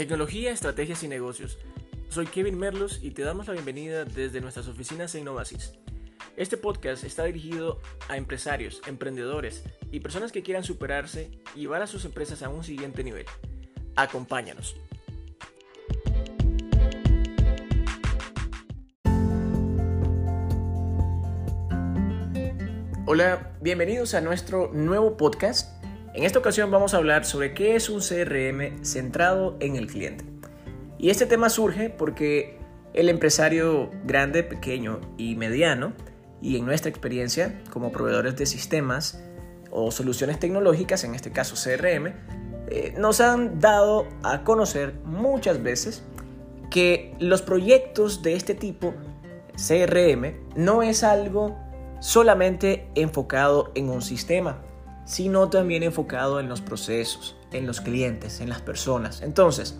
Tecnología, estrategias y negocios. Soy Kevin Merlos y te damos la bienvenida desde nuestras oficinas en Innovasis. Este podcast está dirigido a empresarios, emprendedores y personas que quieran superarse y llevar a sus empresas a un siguiente nivel. Acompáñanos. Hola, bienvenidos a nuestro nuevo podcast. En esta ocasión vamos a hablar sobre qué es un CRM centrado en el cliente. Y este tema surge porque el empresario grande, pequeño y mediano, y en nuestra experiencia como proveedores de sistemas o soluciones tecnológicas, en este caso CRM, eh, nos han dado a conocer muchas veces que los proyectos de este tipo, CRM, no es algo solamente enfocado en un sistema, sino también enfocado en los procesos, en los clientes, en las personas. Entonces,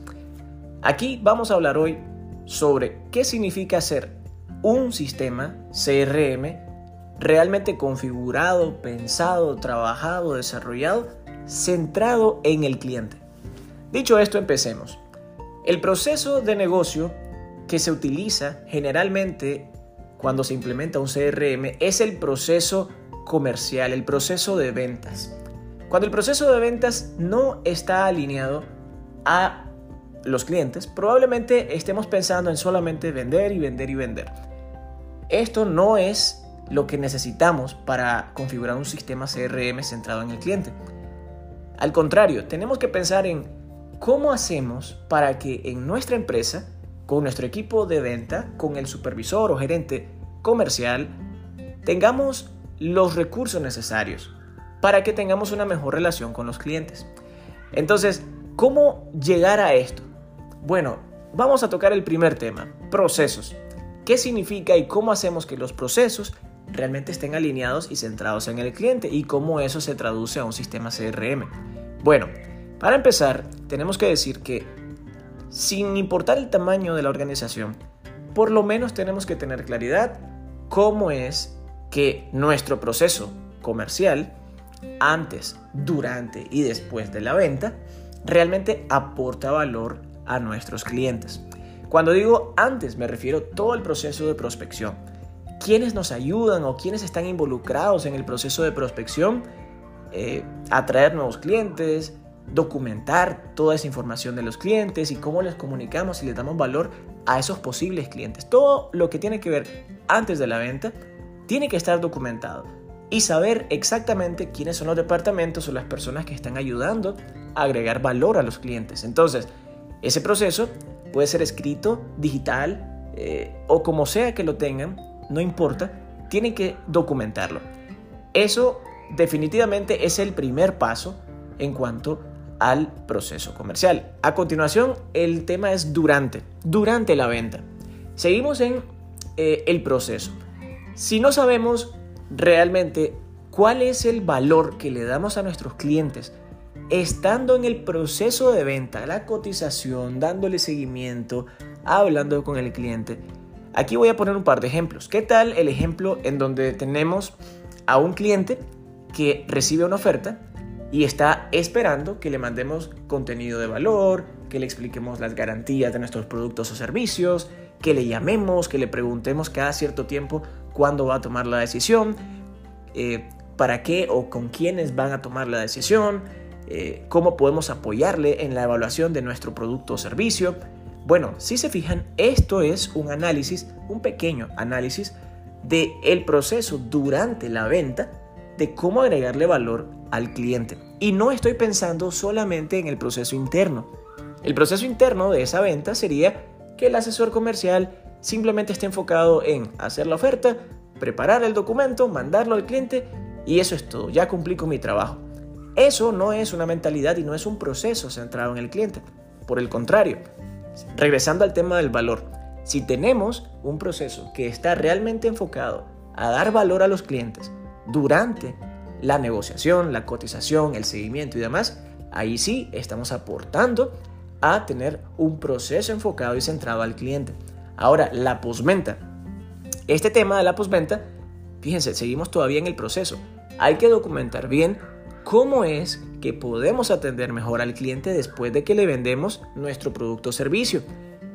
aquí vamos a hablar hoy sobre qué significa hacer un sistema CRM realmente configurado, pensado, trabajado, desarrollado, centrado en el cliente. Dicho esto, empecemos. El proceso de negocio que se utiliza generalmente cuando se implementa un CRM es el proceso comercial, el proceso de ventas. Cuando el proceso de ventas no está alineado a los clientes, probablemente estemos pensando en solamente vender y vender y vender. Esto no es lo que necesitamos para configurar un sistema CRM centrado en el cliente. Al contrario, tenemos que pensar en cómo hacemos para que en nuestra empresa con nuestro equipo de venta, con el supervisor o gerente comercial, tengamos los recursos necesarios para que tengamos una mejor relación con los clientes. Entonces, ¿cómo llegar a esto? Bueno, vamos a tocar el primer tema, procesos. ¿Qué significa y cómo hacemos que los procesos realmente estén alineados y centrados en el cliente y cómo eso se traduce a un sistema CRM? Bueno, para empezar, tenemos que decir que sin importar el tamaño de la organización, por lo menos tenemos que tener claridad cómo es que nuestro proceso comercial, antes, durante y después de la venta, realmente aporta valor a nuestros clientes. Cuando digo antes, me refiero a todo el proceso de prospección. ¿Quiénes nos ayudan o quiénes están involucrados en el proceso de prospección? Eh, atraer nuevos clientes, documentar toda esa información de los clientes y cómo les comunicamos y les damos valor a esos posibles clientes. Todo lo que tiene que ver antes de la venta tiene que estar documentado y saber exactamente quiénes son los departamentos o las personas que están ayudando a agregar valor a los clientes. Entonces, ese proceso puede ser escrito, digital eh, o como sea que lo tengan, no importa, tienen que documentarlo. Eso definitivamente es el primer paso en cuanto al proceso comercial. A continuación, el tema es durante, durante la venta. Seguimos en eh, el proceso. Si no sabemos realmente cuál es el valor que le damos a nuestros clientes, estando en el proceso de venta, la cotización, dándole seguimiento, hablando con el cliente. Aquí voy a poner un par de ejemplos. ¿Qué tal el ejemplo en donde tenemos a un cliente que recibe una oferta y está esperando que le mandemos contenido de valor, que le expliquemos las garantías de nuestros productos o servicios, que le llamemos, que le preguntemos cada cierto tiempo cuándo va a tomar la decisión, eh, para qué o con quiénes van a tomar la decisión, eh, cómo podemos apoyarle en la evaluación de nuestro producto o servicio. Bueno, si se fijan, esto es un análisis, un pequeño análisis del el proceso durante la venta de cómo agregarle valor al cliente. Y no estoy pensando solamente en el proceso interno. El proceso interno de esa venta sería que el asesor comercial simplemente esté enfocado en hacer la oferta, preparar el documento, mandarlo al cliente y eso es todo, ya cumplí con mi trabajo. Eso no es una mentalidad y no es un proceso centrado en el cliente. Por el contrario, regresando al tema del valor, si tenemos un proceso que está realmente enfocado a dar valor a los clientes durante la negociación, la cotización, el seguimiento y demás, ahí sí estamos aportando a tener un proceso enfocado y centrado al cliente. Ahora, la postventa. Este tema de la postventa, fíjense, seguimos todavía en el proceso. Hay que documentar bien cómo es que podemos atender mejor al cliente después de que le vendemos nuestro producto o servicio,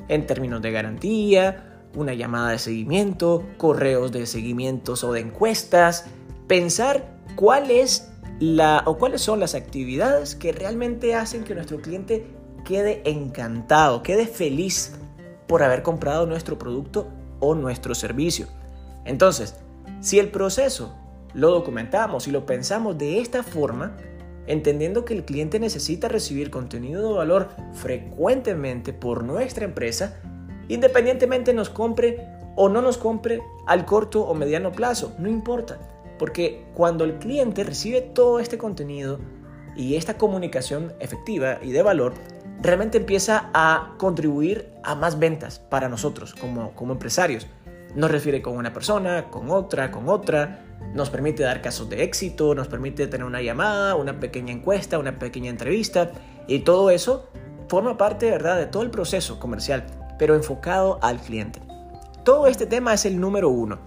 en términos de garantía, una llamada de seguimiento, correos de seguimientos o de encuestas, pensar cuál es la o cuáles son las actividades que realmente hacen que nuestro cliente quede encantado, quede feliz por haber comprado nuestro producto o nuestro servicio. Entonces, si el proceso lo documentamos y lo pensamos de esta forma, entendiendo que el cliente necesita recibir contenido de valor frecuentemente por nuestra empresa, independientemente nos compre o no nos compre al corto o mediano plazo, no importa, porque cuando el cliente recibe todo este contenido y esta comunicación efectiva y de valor, realmente empieza a contribuir a más ventas para nosotros como, como empresarios. Nos refiere con una persona, con otra, con otra, nos permite dar casos de éxito, nos permite tener una llamada, una pequeña encuesta, una pequeña entrevista y todo eso forma parte ¿verdad? de todo el proceso comercial, pero enfocado al cliente. Todo este tema es el número uno.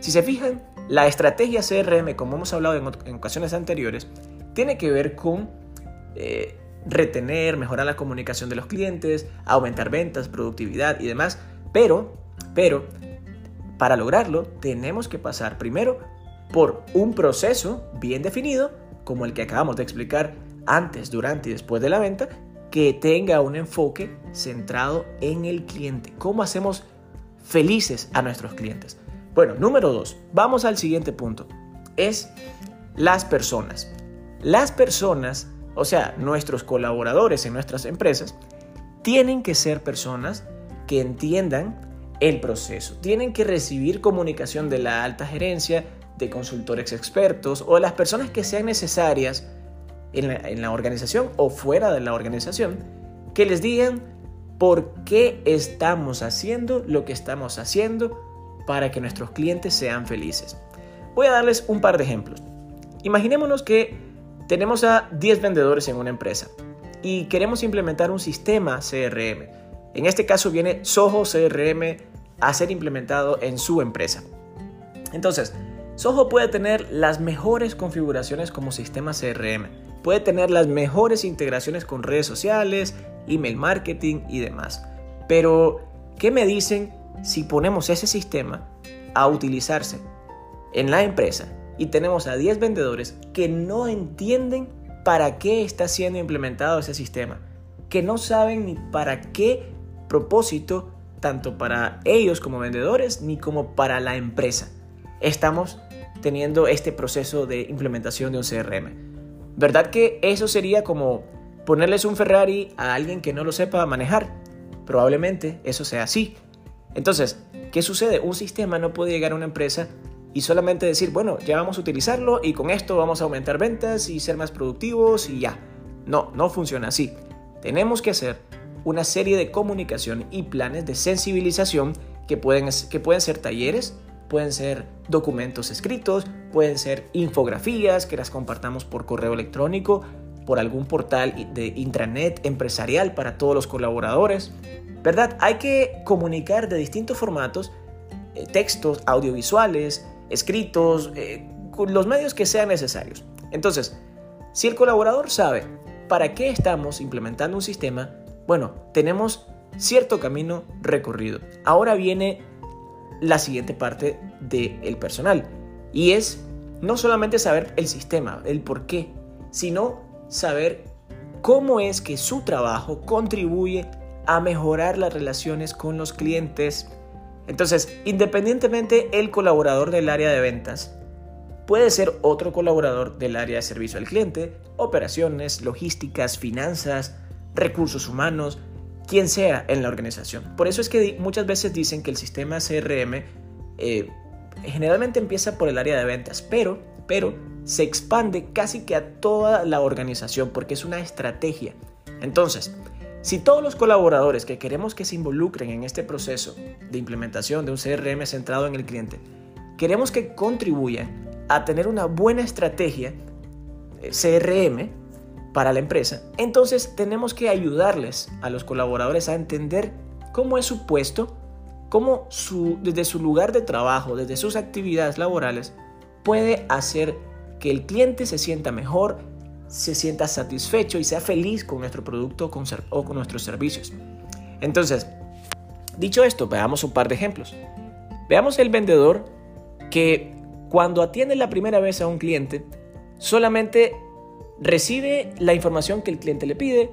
Si se fijan, la estrategia CRM, como hemos hablado en, ocasiones anteriores, tiene que ver con eh, retener, mejorar la comunicación de los clientes, aumentar ventas, productividad y demás. Pero, pero, para lograrlo tenemos que pasar primero por un proceso bien definido, como el que acabamos de explicar antes, durante y después de la venta, que tenga un enfoque centrado en el cliente. ¿Cómo hacemos felices a nuestros clientes? Bueno, número dos, vamos al siguiente punto. Es las personas. Las personas o sea, nuestros colaboradores en nuestras empresas tienen que ser personas que entiendan el proceso, tienen que recibir comunicación de la alta gerencia, de consultores expertos o de las personas que sean necesarias en la, organización o fuera de la organización, que les digan por qué estamos haciendo lo que estamos haciendo para que nuestros clientes sean felices. Voy a darles un par de ejemplos. Imaginémonos que tenemos a 10 vendedores en una empresa y queremos implementar un sistema CRM. En este caso viene Soho CRM a ser implementado en su empresa. Entonces, Soho puede tener las mejores configuraciones como sistema CRM, puede tener las mejores integraciones con redes sociales, email marketing y demás. Pero, ¿qué me dicen si ponemos ese sistema a utilizarse en la empresa y tenemos a 10 vendedores que no entienden para qué está siendo implementado ese sistema, que no saben ni para qué propósito, tanto para ellos como vendedores, ni como para la empresa. Estamos teniendo este proceso de implementación de un CRM. ¿Verdad que eso sería como ponerles un Ferrari a alguien que no lo sepa manejar? Probablemente eso sea así. Entonces, ¿qué sucede? Un sistema no puede llegar a una empresa y solamente decir, bueno, ya vamos a utilizarlo y con esto vamos a aumentar ventas y ser más productivos y ya. No, no funciona así. Tenemos que hacer una serie de comunicación y planes de sensibilización que pueden, que pueden ser talleres, pueden ser documentos escritos, pueden ser infografías que las compartamos por correo electrónico, por algún portal de intranet empresarial para todos los colaboradores. ¿Verdad? Hay que comunicar de distintos formatos, eh, textos, audiovisuales, escritos, eh, los medios que sean necesarios. Entonces, si el colaborador sabe para qué estamos implementando un sistema, bueno, tenemos cierto camino recorrido. Ahora viene la siguiente parte del personal y es no solamente saber el sistema, el por qué, sino saber cómo es que su trabajo contribuye a mejorar las relaciones con los clientes, entonces, independientemente el colaborador del área de ventas puede ser otro colaborador del área de servicio al cliente, operaciones, logísticas, finanzas, recursos humanos, quien sea en la organización. Por eso es que muchas veces dicen que el sistema CRM eh, generalmente empieza por el área de ventas, pero, pero se expande casi que a toda la organización porque es una estrategia. Entonces, si todos los colaboradores que queremos que se involucren en este proceso de implementación de un CRM centrado en el cliente, queremos que contribuyan a tener una buena estrategia eh, CRM para la empresa, entonces tenemos que ayudarles a los colaboradores a entender cómo es su puesto, cómo desde su lugar de trabajo, desde sus actividades laborales, puede hacer que el cliente se sienta mejor, se sienta satisfecho y sea feliz con nuestro producto o con nuestros servicios. Entonces, dicho esto, veamos un par de ejemplos. Veamos el vendedor que cuando atiende la primera vez a un cliente, solamente recibe la información que el cliente le pide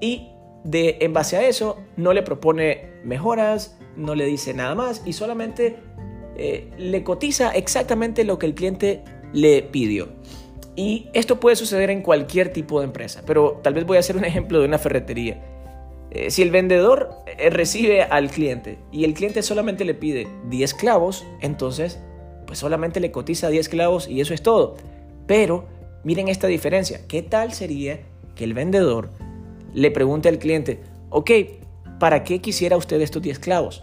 y de, en base a eso no le propone mejoras, no le dice nada más y solamente eh, le cotiza exactamente lo que el cliente le pidió. Y esto puede suceder en cualquier tipo de empresa, pero tal vez voy a hacer un ejemplo de una ferretería. Eh, si el vendedor eh, recibe al cliente y el cliente solamente le pide 10 clavos, entonces pues solamente le cotiza 10 clavos y eso es todo. Pero miren esta diferencia. ¿Qué tal sería que el vendedor le pregunte al cliente, ok, ¿para qué quisiera usted estos 10 clavos?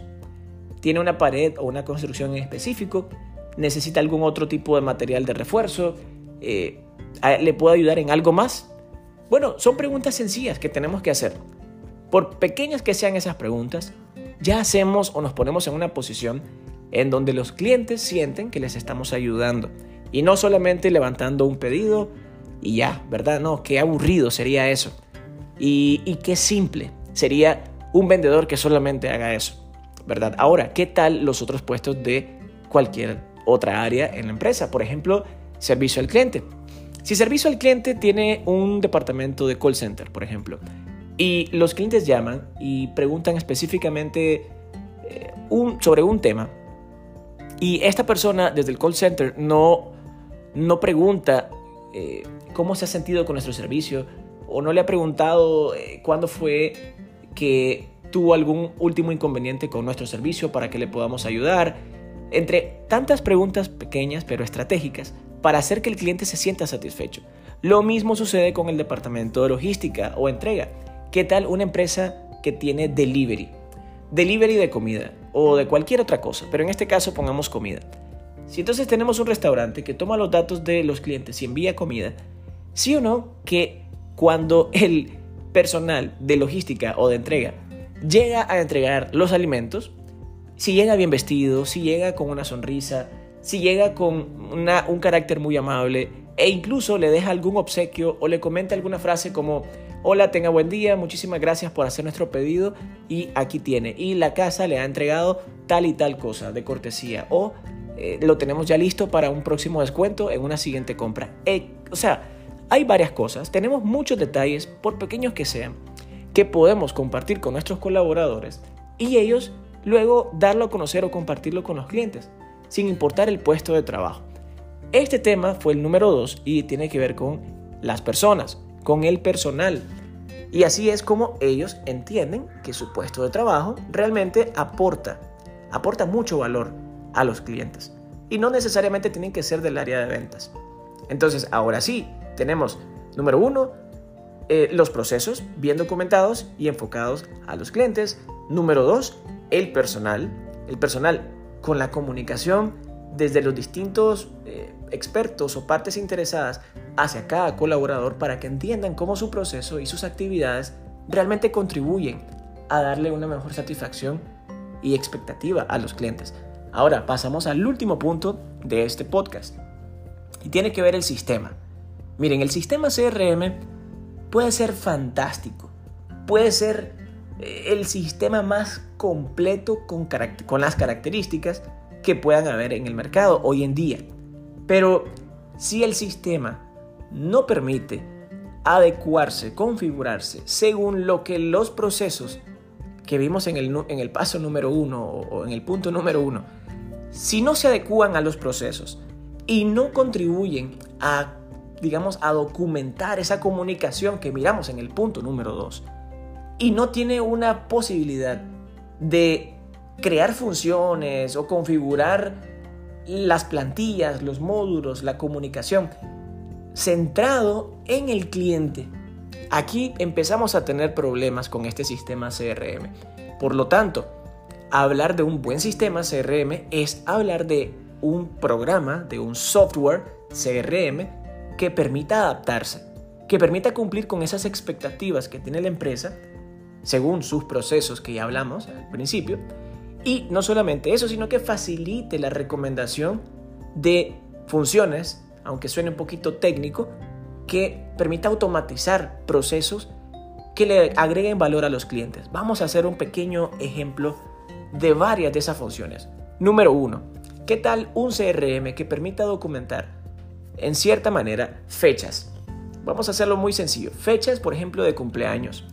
¿Tiene una pared o una construcción en específico? ¿Necesita algún otro tipo de material de refuerzo? Eh, ¿Le puedo ayudar en algo más? Bueno, son preguntas sencillas que tenemos que hacer. Por pequeñas que sean esas preguntas, ya hacemos o nos ponemos en una posición en donde los clientes sienten que les estamos ayudando y no solamente levantando un pedido y ya, ¿verdad? No, qué aburrido sería eso. Y, y qué simple sería un vendedor que solamente haga eso, ¿verdad? Ahora, ¿qué tal los otros puestos de cualquier otra área en la empresa? Por ejemplo, servicio al cliente. Si servicio al cliente tiene un departamento de call center, por ejemplo, y los clientes llaman y preguntan específicamente eh, sobre un tema, y esta persona desde el call center no, no pregunta eh, cómo se ha sentido con nuestro servicio, o no le ha preguntado eh, cuándo fue que tuvo algún último inconveniente con nuestro servicio para que le podamos ayudar, entre tantas preguntas pequeñas pero estratégicas para hacer que el cliente se sienta satisfecho. Lo mismo sucede con el departamento de logística o entrega. ¿Qué tal una empresa que tiene delivery? Delivery de comida o de cualquier otra cosa, pero en este caso pongamos comida. Si entonces tenemos un restaurante que toma los datos de los clientes y envía comida, sí o no que cuando el personal de logística o de entrega llega a entregar los alimentos, si llega bien vestido, si llega con una sonrisa, si llega con un carácter muy amable e incluso le deja algún obsequio o le comenta alguna frase como hola, tenga buen día, muchísimas gracias por hacer nuestro pedido y aquí tiene. Y la casa le ha entregado tal y tal cosa de cortesía o eh, lo tenemos ya listo para un próximo descuento en una siguiente compra. Eh, o sea, hay varias cosas, tenemos muchos detalles, por pequeños que sean, que podemos compartir con nuestros colaboradores y ellos luego darlo a conocer o compartirlo con los clientes, sin importar el puesto de trabajo. Este tema fue el número 2 y tiene que ver con las personas, con el personal. Y así es como ellos entienden que su puesto de trabajo realmente aporta, aporta mucho valor a los clientes. Y no necesariamente tienen que ser del área de ventas. Entonces, ahora sí, tenemos, número uno, eh, los procesos bien documentados y enfocados a los clientes. Número dos, el personal. El personal con la comunicación desde los distintos eh, expertos o partes interesadas hacia cada colaborador para que entiendan cómo su proceso y sus actividades realmente contribuyen a darle una mejor satisfacción y expectativa a los clientes. Ahora pasamos al último punto de este podcast y tiene que ver el sistema. Miren, el sistema CRM puede ser fantástico, puede ser el sistema más completo con, las características que puedan haber en el mercado hoy en día. Pero si el sistema no permite adecuarse, configurarse según lo que los procesos que vimos en el, paso número uno o en el punto número uno, si no se adecúan a los procesos y no contribuyen a digamos, a documentar esa comunicación que miramos en el punto número 2 y no tiene una posibilidad de crear funciones o configurar las plantillas, los módulos, la comunicación centrado en el cliente. Aquí empezamos a tener problemas con este sistema CRM. Por lo tanto, hablar de un buen sistema CRM es hablar de un programa, de un software CRM que permita adaptarse, que permita cumplir con esas expectativas que tiene la empresa, según sus procesos que ya hablamos al principio, y no solamente eso, sino que facilite la recomendación de funciones, aunque suene un poquito técnico, que permita automatizar procesos que le agreguen valor a los clientes. Vamos a hacer un pequeño ejemplo de varias de esas funciones. Número uno, ¿qué tal un CRM que permita documentar en cierta manera fechas? Vamos a hacerlo muy sencillo. Fechas, por ejemplo, de cumpleaños.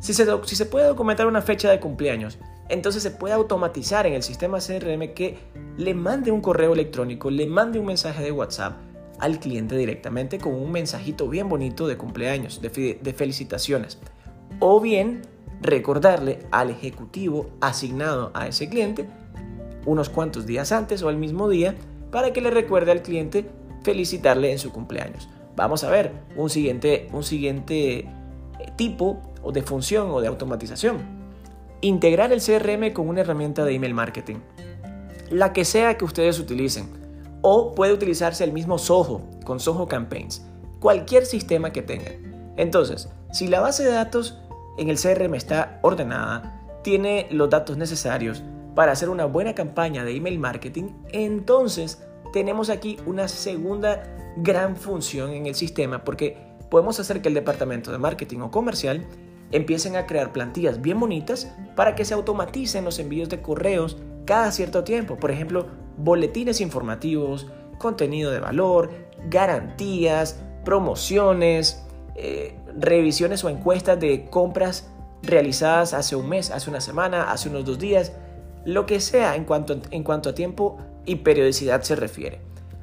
Si se, puede documentar una fecha de cumpleaños, entonces se puede automatizar en el sistema CRM que le mande un correo electrónico, le mande un mensaje de WhatsApp al cliente directamente con un mensajito bien bonito de cumpleaños, de, de felicitaciones. O bien recordarle al ejecutivo asignado a ese cliente unos cuantos días antes o al mismo día para que le recuerde al cliente felicitarle en su cumpleaños. Vamos a ver un siguiente, un siguiente eh, tipo o de función o de automatización. Integrar el CRM con una herramienta de email marketing. La que sea que ustedes utilicen. O puede utilizarse el mismo Soho con Soho Campaigns. Cualquier sistema que tengan. Entonces, si la base de datos en el CRM está ordenada, tiene los datos necesarios para hacer una buena campaña de email marketing, entonces tenemos aquí una segunda gran función en el sistema porque podemos hacer que el departamento de marketing o comercial empiecen a crear plantillas bien bonitas para que se automaticen los envíos de correos cada cierto tiempo. Por ejemplo, boletines informativos, contenido de valor, garantías, promociones, eh, revisiones o encuestas de compras realizadas hace un mes, hace una semana, hace unos dos días, lo que sea en cuanto, en cuanto a tiempo y periodicidad se refiere.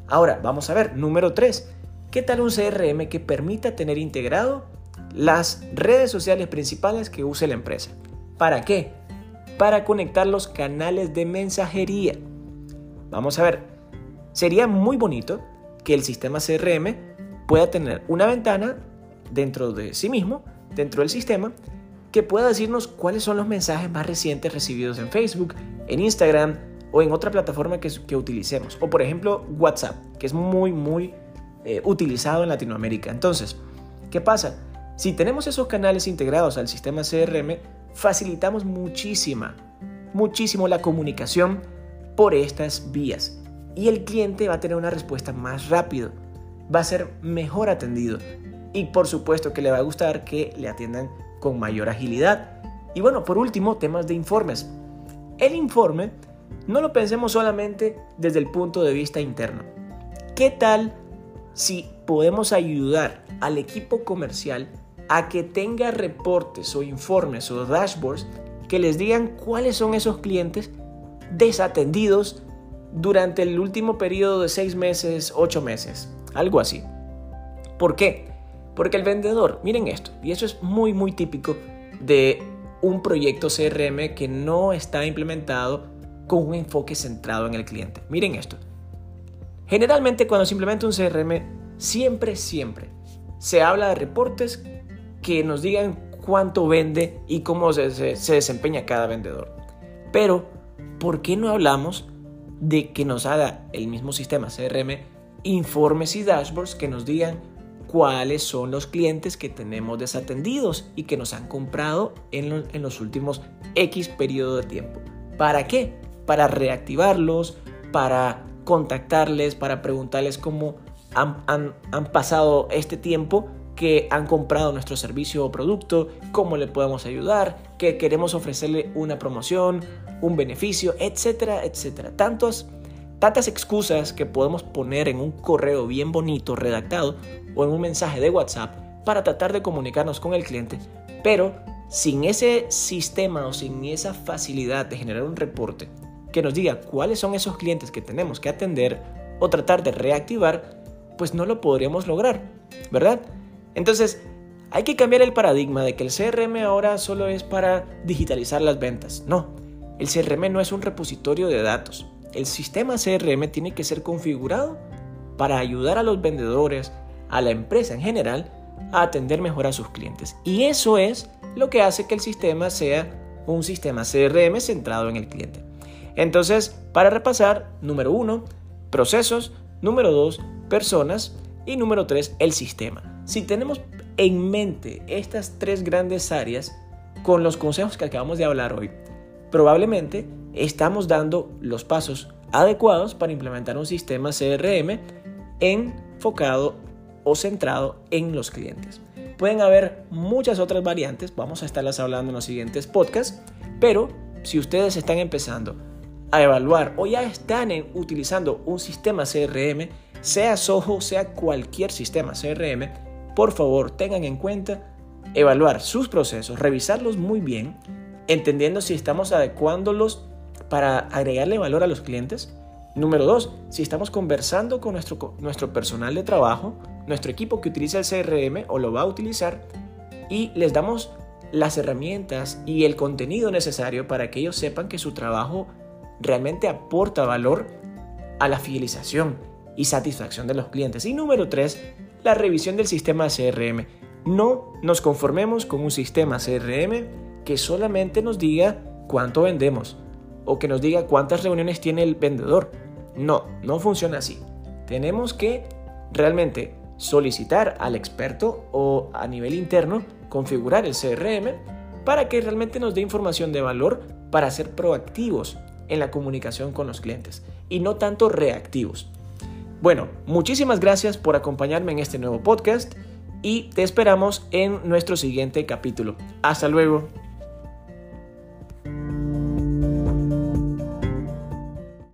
Ahora, vamos a ver, número 3. ¿Qué tal un CRM que permita tener integrado las redes sociales principales que use la empresa? ¿Para qué? Para conectar los canales de mensajería. Vamos a ver, sería muy bonito que el sistema CRM pueda tener una ventana dentro de sí mismo, dentro del sistema, que pueda decirnos cuáles son los mensajes más recientes recibidos en Facebook, en Instagram o en otra plataforma que, utilicemos. O por ejemplo WhatsApp, que es muy, muy eh, utilizado en Latinoamérica. Entonces, ¿qué pasa? Si tenemos esos canales integrados al sistema CRM, facilitamos muchísima, muchísimo la comunicación por estas vías. Y el cliente va a tener una respuesta más rápido, va a ser mejor atendido. Y por supuesto que le va a gustar que le atiendan con mayor agilidad. Y bueno, por último, temas de informes. El informe no lo pensemos solamente desde el punto de vista interno. ¿Qué tal si podemos ayudar al equipo comercial a que tenga reportes o informes o dashboards que les digan cuáles son esos clientes desatendidos durante el último periodo de seis meses, ocho meses, algo así. ¿Por qué? Porque el vendedor, miren esto, y eso es muy muy típico de un proyecto CRM que no está implementado con un enfoque centrado en el cliente. Miren esto. Generalmente cuando se implementa un CRM, siempre, siempre se habla de reportes que nos digan cuánto vende y cómo se, se desempeña cada vendedor. Pero, ¿por qué no hablamos de que nos haga el mismo sistema CRM informes y dashboards que nos digan cuáles son los clientes que tenemos desatendidos y que nos han comprado en, los últimos X periodo de tiempo. ¿Para qué? Para reactivarlos, para contactarles, para preguntarles cómo han, han, pasado este tiempo que han comprado nuestro servicio o producto, cómo le podemos ayudar, que queremos ofrecerle una promoción, un beneficio, etcétera, etcétera. Tantos tantas excusas que podemos poner en un correo bien bonito, redactado, o en un mensaje de WhatsApp para tratar de comunicarnos con el cliente, pero sin ese sistema o sin esa facilidad de generar un reporte que nos diga cuáles son esos clientes que tenemos que atender o tratar de reactivar, pues no lo podríamos lograr, ¿verdad? Entonces, hay que cambiar el paradigma de que el CRM ahora solo es para digitalizar las ventas. No, el CRM no es un repositorio de datos. El sistema CRM tiene que ser configurado para ayudar a los vendedores, a la empresa en general, a atender mejor a sus clientes. Y eso es lo que hace que el sistema sea un sistema CRM centrado en el cliente. Entonces, para repasar, número uno, procesos, número dos, personas y número tres, el sistema. Si tenemos en mente estas tres grandes áreas con los consejos que acabamos de hablar hoy, probablemente estamos dando los pasos adecuados para implementar un sistema CRM enfocado o centrado en los clientes. Pueden haber muchas otras variantes, vamos a estarlas hablando en los siguientes podcasts, pero si ustedes están empezando a evaluar o ya están utilizando un sistema CRM, sea Soho, sea cualquier sistema CRM, por favor tengan en cuenta evaluar sus procesos, revisarlos muy bien, entendiendo si estamos adecuándolos para agregarle valor a los clientes. Número dos, si estamos conversando con nuestro, nuestro personal de trabajo, nuestro equipo que utiliza el CRM o lo va a utilizar, y les damos las herramientas y el contenido necesario para que ellos sepan que su trabajo realmente aporta valor a la fidelización y satisfacción de los clientes. Y número tres, la revisión del sistema CRM. No nos conformemos con un sistema CRM que solamente nos diga cuánto vendemos o que nos diga cuántas reuniones tiene el vendedor. No, no funciona así. Tenemos que realmente solicitar al experto o a nivel interno configurar el CRM para que realmente nos dé información de valor para ser proactivos en la comunicación con los clientes y no tanto reactivos. Bueno, muchísimas gracias por acompañarme en este nuevo podcast y te esperamos en nuestro siguiente capítulo. Hasta luego.